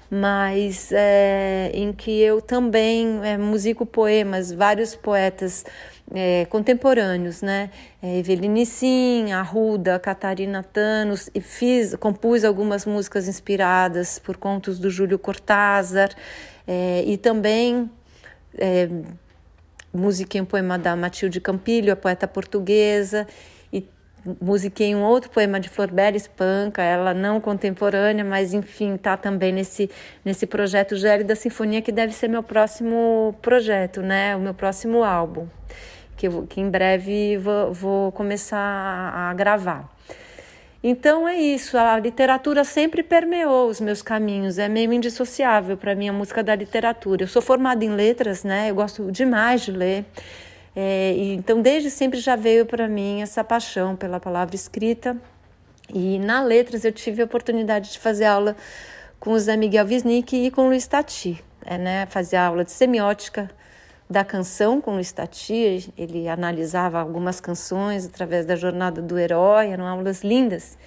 mas é, em que eu também é, musico poemas, vários poetas é, contemporâneos, né? É, Eveline Sim, Arruda, Catarina Thanos, e fiz, compus algumas músicas inspiradas por contos do Júlio Cortázar, é, e também é, musiquei um poema da Matilde Campilho, a poeta portuguesa, musiquei um outro poema de Florbela Espanca, ela não contemporânea, mas enfim, está também nesse, nesse projeto Gélida Sinfonia, que deve ser meu próximo projeto, né? O meu próximo álbum, que, que em breve vou, vou começar a, a gravar. Então é isso, a literatura sempre permeou os meus caminhos, é meio indissociável para mim a música da literatura. Eu sou formada em letras, né? Eu gosto demais de ler. É, então, desde sempre já veio para mim essa paixão pela palavra escrita. E na letras eu tive a oportunidade de fazer aula com o Zé Miguel Wisnik e com o Luiz Tati, é, né? Fazer aula de semiótica da canção com o Luiz Tati. Ele analisava algumas canções através da jornada do herói, eram aulas lindas.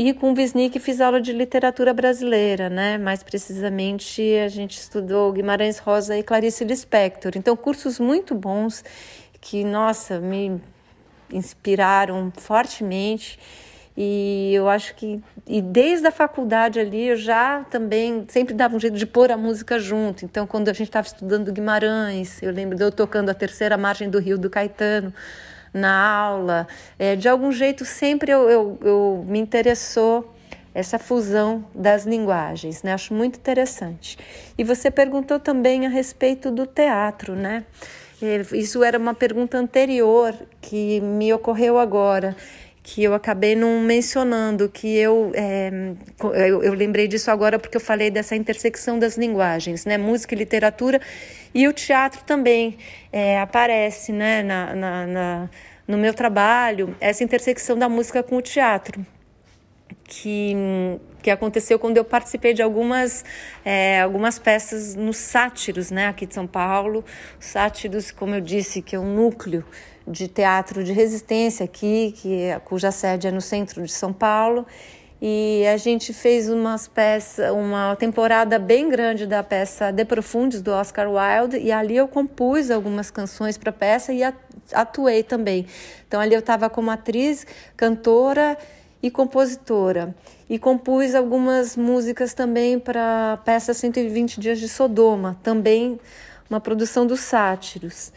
E com o Wisnik fiz aula de literatura brasileira, né? Mais precisamente, a gente estudou Guimarães Rosa e Clarice Lispector. Então, cursos muito bons que, nossa, me inspiraram fortemente. E eu acho que e desde a faculdade ali eu já também sempre dava um jeito de pôr a música junto. Então, quando a gente estava estudando Guimarães, eu lembro de eu tocando a terceira margem do Rio do Caetano na aula. É, de algum jeito, sempre eu, eu, eu me interessou essa fusão das linguagens, né? Acho muito interessante. E você perguntou também a respeito do teatro, né? É, isso era uma pergunta anterior que me ocorreu agora, que eu acabei não mencionando, que eu, é, eu, eu, lembrei disso agora porque eu falei dessa intersecção das linguagens, né? Música e literatura, e o teatro também é, aparece né? na, na, na no meu trabalho essa intersecção da música com o teatro. Que, que aconteceu quando eu participei de algumas, é, algumas peças nos Sátiros, né, aqui de São Paulo. Sátiros, como eu disse, que é um núcleo de teatro de resistência aqui, que, cuja sede é no centro de São Paulo e a gente fez umas peças, uma temporada bem grande da peça De Profundis do Oscar Wilde e ali eu compus algumas canções para a peça e atuei também. Então ali eu estava como atriz, cantora e compositora e compus algumas músicas também para a peça 120 dias de Sodoma, também uma produção dos Sátiros.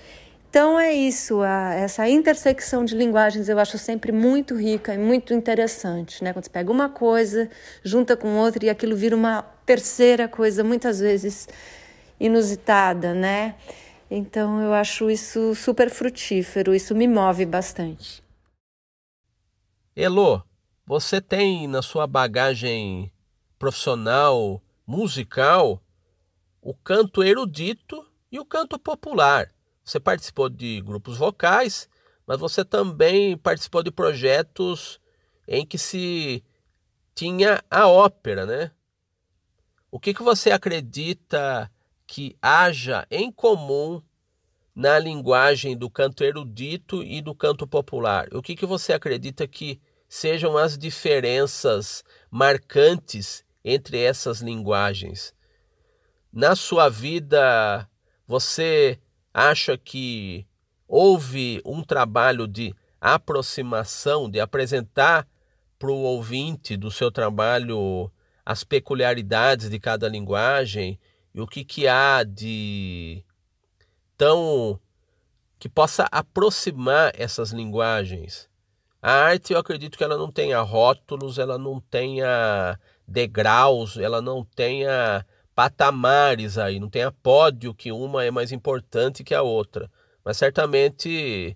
Então é isso, a, essa intersecção de linguagens eu acho sempre muito rica e muito interessante, né? Quando você pega uma coisa, junta com outra e aquilo vira uma terceira coisa, muitas vezes inusitada, né? Então eu acho isso super frutífero, isso me move bastante. Elo, você tem na sua bagagem profissional, musical, o canto erudito e o canto popular. Você participou de grupos vocais, mas você também participou de projetos em que se tinha a ópera, né? O que, que você acredita que haja em comum na linguagem do canto erudito e do canto popular? O que, que você acredita que sejam as diferenças marcantes entre essas linguagens? Na sua vida, você acha que houve um trabalho de aproximação, de apresentar para o ouvinte do seu trabalho as peculiaridades de cada linguagem e o que, que há de tão que possa aproximar essas linguagens. A arte, eu acredito que ela não tenha rótulos, ela não tenha degraus, ela não tenha patamares aí, não tem a pódio que uma é mais importante que a outra. Mas certamente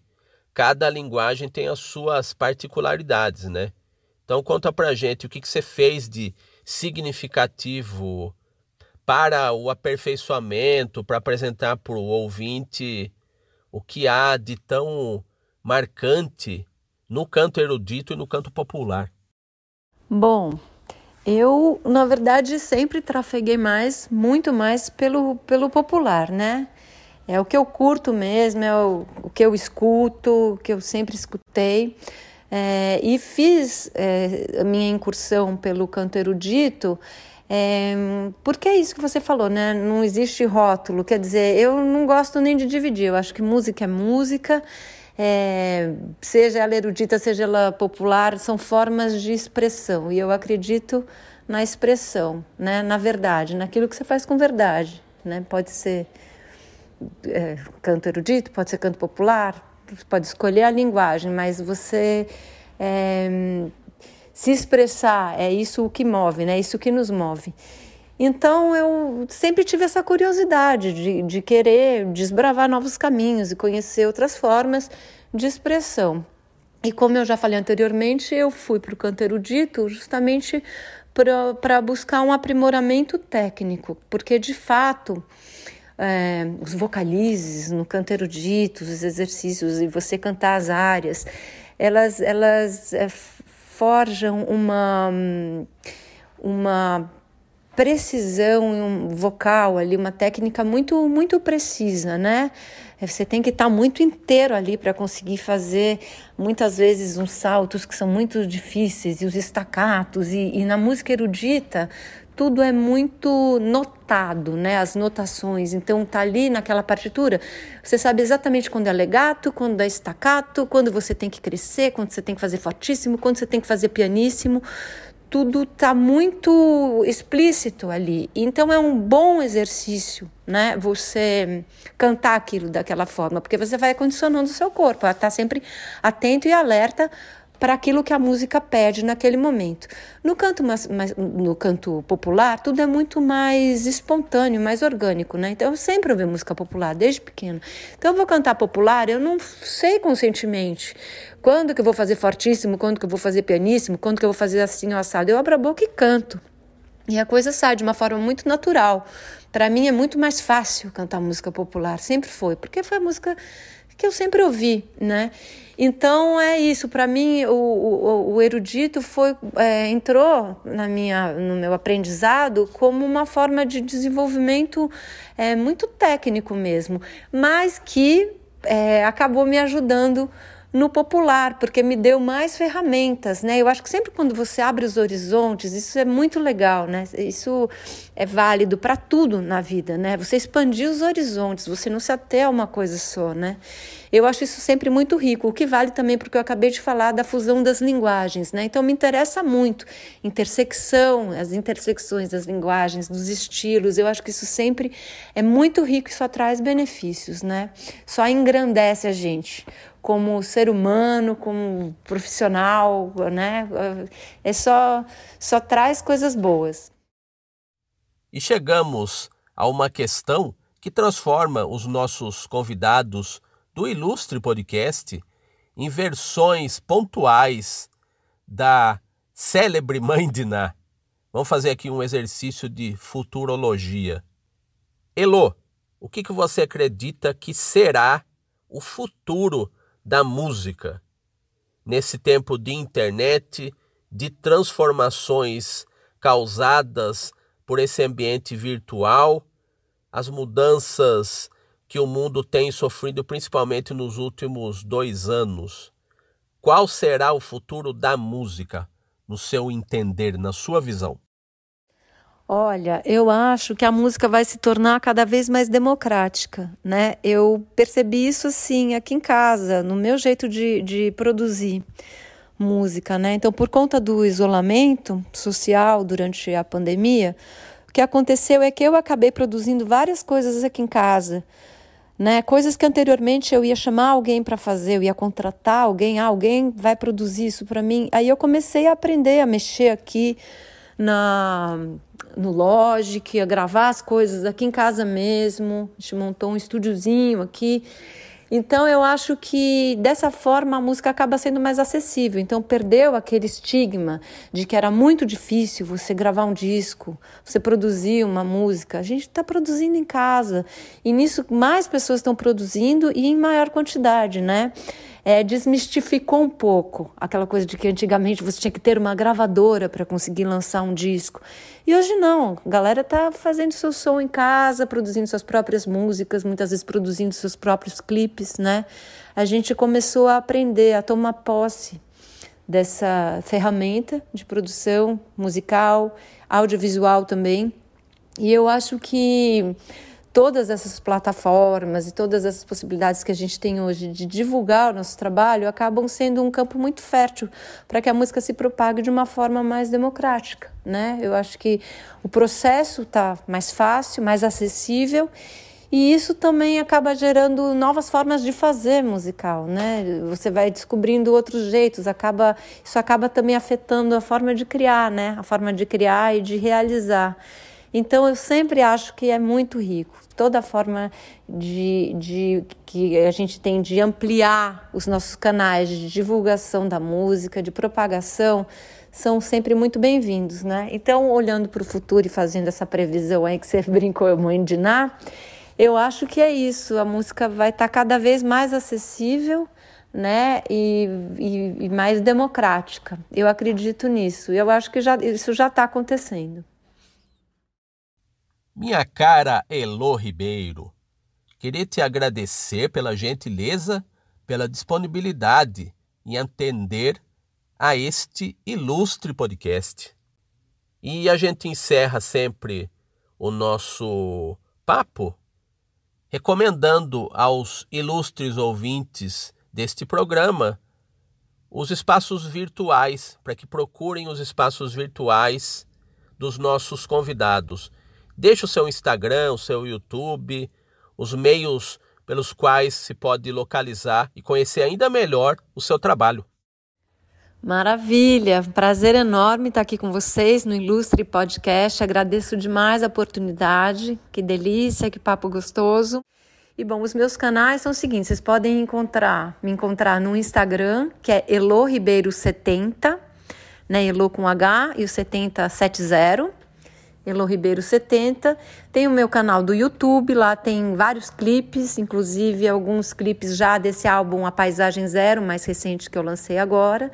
cada linguagem tem as suas particularidades, né? Então conta pra gente o que, que você fez de significativo para o aperfeiçoamento, para apresentar para o ouvinte o que há de tão marcante no canto erudito e no canto popular. Bom, eu, na verdade, sempre trafeguei mais, muito mais pelo, pelo popular, né? É o que eu curto mesmo, é o, o que eu escuto, o que eu sempre escutei. É, e fiz é, a minha incursão pelo canto erudito, é, porque é isso que você falou, né? Não existe rótulo, quer dizer, eu não gosto nem de dividir, eu acho que música é música, é, seja ela erudita, seja ela popular, são formas de expressão. E eu acredito na expressão, né? na verdade, naquilo que você faz com verdade. Né? Pode ser é, canto erudito, pode ser canto popular, pode escolher a linguagem, mas você é, se expressar é isso o que move, né? é isso que nos move. Então eu sempre tive essa curiosidade de, de querer desbravar novos caminhos e conhecer outras formas de expressão. E como eu já falei anteriormente, eu fui para o canto erudito justamente para buscar um aprimoramento técnico, porque de fato é, os vocalizes no canto erudito, os exercícios e você cantar as áreas, elas, elas é, forjam uma, uma precisão vocal ali, uma técnica muito muito precisa, né? Você tem que estar muito inteiro ali para conseguir fazer muitas vezes uns saltos que são muito difíceis e os estacatos e, e na música erudita tudo é muito notado, né? As notações. Então tá ali naquela partitura, você sabe exatamente quando é legato, quando é staccato, quando você tem que crescer, quando você tem que fazer fortíssimo, quando você tem que fazer pianíssimo tudo está muito explícito ali. Então é um bom exercício, né? Você cantar aquilo daquela forma, porque você vai condicionando o seu corpo a estar tá sempre atento e alerta para aquilo que a música pede naquele momento. No canto, mais, no canto popular, tudo é muito mais espontâneo, mais orgânico, né? Então eu sempre ouvi música popular desde pequena. Então eu vou cantar popular, eu não sei conscientemente quando que eu vou fazer fortíssimo, quando que eu vou fazer pianíssimo, quando que eu vou fazer assim ou assado. Eu abro a boca e canto. E a coisa sai de uma forma muito natural. Para mim é muito mais fácil cantar música popular, sempre foi, porque foi a música que eu sempre ouvi, né? Então é isso. Para mim, o, o, o, erudito foi é, entrou na minha, no meu aprendizado como uma forma de desenvolvimento é, muito técnico mesmo, mas que é, acabou me ajudando no popular, porque me deu mais ferramentas, né? Eu acho que sempre quando você abre os horizontes, isso é muito legal, né? Isso é válido para tudo na vida, né? Você expandir os horizontes, você não se até a uma coisa só, né? Eu acho isso sempre muito rico, o que vale também porque eu acabei de falar da fusão das linguagens, né? Então me interessa muito intersecção, as intersecções das linguagens, dos estilos. Eu acho que isso sempre é muito rico e só traz benefícios, né? Só engrandece a gente como ser humano, como profissional, né? É só só traz coisas boas. E chegamos a uma questão que transforma os nossos convidados do ilustre podcast em versões pontuais da célebre Mãe de Ná. Vamos fazer aqui um exercício de futurologia. Elo, o que, que você acredita que será o futuro da música, nesse tempo de internet, de transformações causadas por esse ambiente virtual, as mudanças que o mundo tem sofrido principalmente nos últimos dois anos. Qual será o futuro da música, no seu entender, na sua visão? Olha, eu acho que a música vai se tornar cada vez mais democrática, né? Eu percebi isso assim aqui em casa, no meu jeito de, de produzir música, né? Então, por conta do isolamento social durante a pandemia, o que aconteceu é que eu acabei produzindo várias coisas aqui em casa, né? Coisas que anteriormente eu ia chamar alguém para fazer, eu ia contratar alguém, ah, alguém vai produzir isso para mim. Aí eu comecei a aprender a mexer aqui na no Logic, a gravar as coisas aqui em casa mesmo. A gente montou um estúdiozinho aqui. Então eu acho que dessa forma a música acaba sendo mais acessível. Então perdeu aquele estigma de que era muito difícil você gravar um disco, você produzir uma música. A gente está produzindo em casa e nisso mais pessoas estão produzindo e em maior quantidade, né? É, desmistificou um pouco aquela coisa de que antigamente você tinha que ter uma gravadora para conseguir lançar um disco. E hoje não, a galera tá fazendo seu som em casa, produzindo suas próprias músicas, muitas vezes produzindo seus próprios clipes, né? A gente começou a aprender, a tomar posse dessa ferramenta de produção musical, audiovisual também. E eu acho que todas essas plataformas e todas essas possibilidades que a gente tem hoje de divulgar o nosso trabalho acabam sendo um campo muito fértil para que a música se propague de uma forma mais democrática, né? Eu acho que o processo está mais fácil, mais acessível e isso também acaba gerando novas formas de fazer musical, né? Você vai descobrindo outros jeitos, acaba isso acaba também afetando a forma de criar, né? A forma de criar e de realizar. Então eu sempre acho que é muito rico. Toda forma de, de que a gente tem de ampliar os nossos canais de divulgação da música, de propagação, são sempre muito bem-vindos, né? Então, olhando para o futuro e fazendo essa previsão aí que você [laughs] brincou, mãe de Ná, eu acho que é isso. A música vai estar tá cada vez mais acessível, né? E, e, e, mais democrática. Eu acredito nisso. Eu acho que já, isso já está acontecendo. Minha cara Elo Ribeiro, queria te agradecer pela gentileza, pela disponibilidade em atender a este ilustre podcast. E a gente encerra sempre o nosso papo recomendando aos ilustres ouvintes deste programa os espaços virtuais, para que procurem os espaços virtuais dos nossos convidados. Deixe o seu Instagram, o seu YouTube, os meios pelos quais se pode localizar e conhecer ainda melhor o seu trabalho. Maravilha, prazer enorme estar aqui com vocês no Ilustre Podcast. Agradeço demais a oportunidade, que delícia, que papo gostoso. E bom, os meus canais são os seguintes: vocês podem encontrar, me encontrar no Instagram, que é Elo Ribeiro 70, né? Elo com H e o 7070. Elo Ribeiro 70. Tem o meu canal do YouTube, lá tem vários clipes, inclusive alguns clipes já desse álbum A Paisagem Zero, mais recente que eu lancei agora.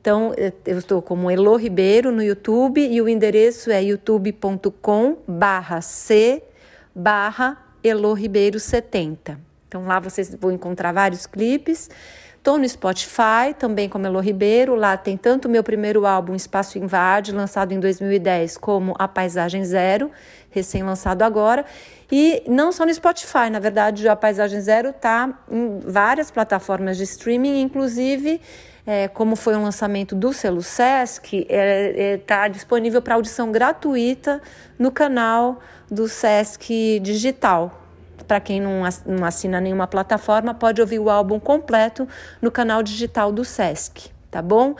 Então, eu estou como Elo Ribeiro no YouTube e o endereço é youtube.com barra C barra Elo Ribeiro 70. Então, lá vocês vão encontrar vários clipes. Estou no Spotify, também como Elo Ribeiro. Lá tem tanto o meu primeiro álbum, Espaço Invade, lançado em 2010, como A Paisagem Zero, recém-lançado agora. E não só no Spotify, na verdade, A Paisagem Zero está em várias plataformas de streaming, inclusive. É, como foi um lançamento do selo Sesc, está é, é, tá disponível para audição gratuita no canal do Sesc Digital. Para quem não, assina nenhuma plataforma, pode ouvir o álbum completo no canal digital do Sesc, tá bom?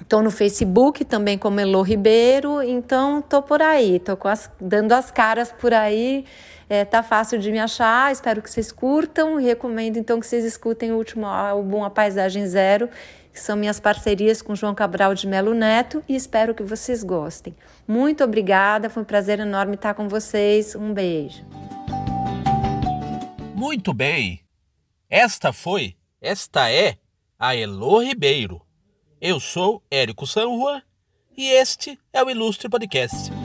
Estou é, no Facebook também como Elo Ribeiro, então estou por aí, estou dando as caras por aí. É, tá fácil de me achar, espero que vocês curtam recomendo então que vocês escutem o último álbum A Paisagem Zero que são minhas parcerias com João Cabral de Melo Neto, e espero que vocês gostem. Muito obrigada, foi um prazer enorme estar com vocês. Um beijo. Muito bem. Esta foi, esta é a Elo Ribeiro. Eu sou Érico Sanrua e este é o Ilustre Podcast.